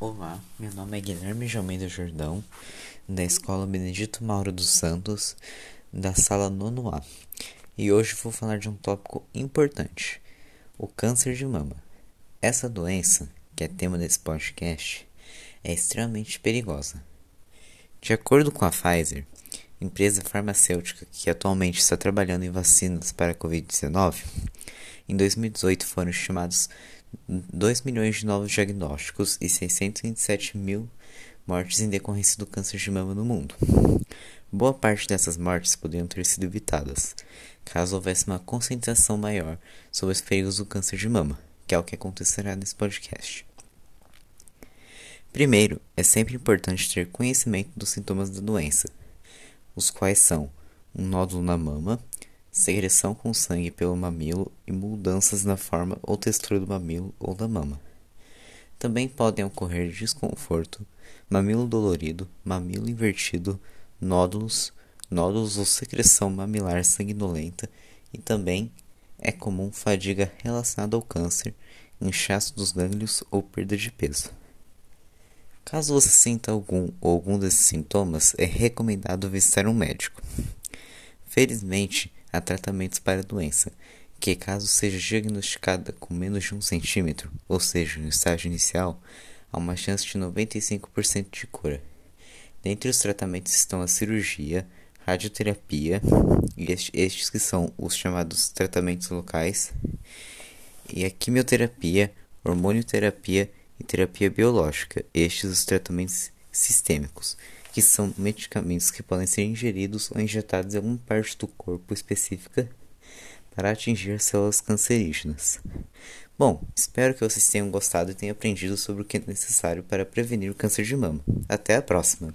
Olá, meu nome é Guilherme Almeida Jordão, da Escola Benedito Mauro dos Santos, da sala nono A. E hoje vou falar de um tópico importante: o câncer de mama. Essa doença, que é tema desse podcast, é extremamente perigosa. De acordo com a Pfizer, empresa farmacêutica que atualmente está trabalhando em vacinas para a Covid-19, em 2018 foram estimados 2 milhões de novos diagnósticos e 627 mil mortes em decorrência do câncer de mama no mundo. Boa parte dessas mortes poderiam ter sido evitadas, caso houvesse uma conscientização maior sobre os perigos do câncer de mama, que é o que acontecerá nesse podcast. Primeiro, é sempre importante ter conhecimento dos sintomas da doença, os quais são um nódulo na mama, secreção com sangue pelo mamilo e mudanças na forma ou textura do mamilo ou da mama. Também podem ocorrer desconforto, mamilo dolorido, mamilo invertido, nódulos, nódulos ou secreção mamilar sanguinolenta e também é comum fadiga relacionada ao câncer, inchaço dos gânglios ou perda de peso. Caso você sinta algum ou algum desses sintomas, é recomendado visitar um médico. Felizmente, há tratamentos para a doença, que caso seja diagnosticada com menos de um centímetro, ou seja, no estágio inicial, há uma chance de 95% de cura. Dentre os tratamentos estão a cirurgia, radioterapia, e estes que são os chamados tratamentos locais, e a quimioterapia, hormonioterapia e terapia biológica, estes os tratamentos sistêmicos que são medicamentos que podem ser ingeridos ou injetados em alguma parte do corpo específica para atingir células cancerígenas. Bom, espero que vocês tenham gostado e tenham aprendido sobre o que é necessário para prevenir o câncer de mama. Até a próxima!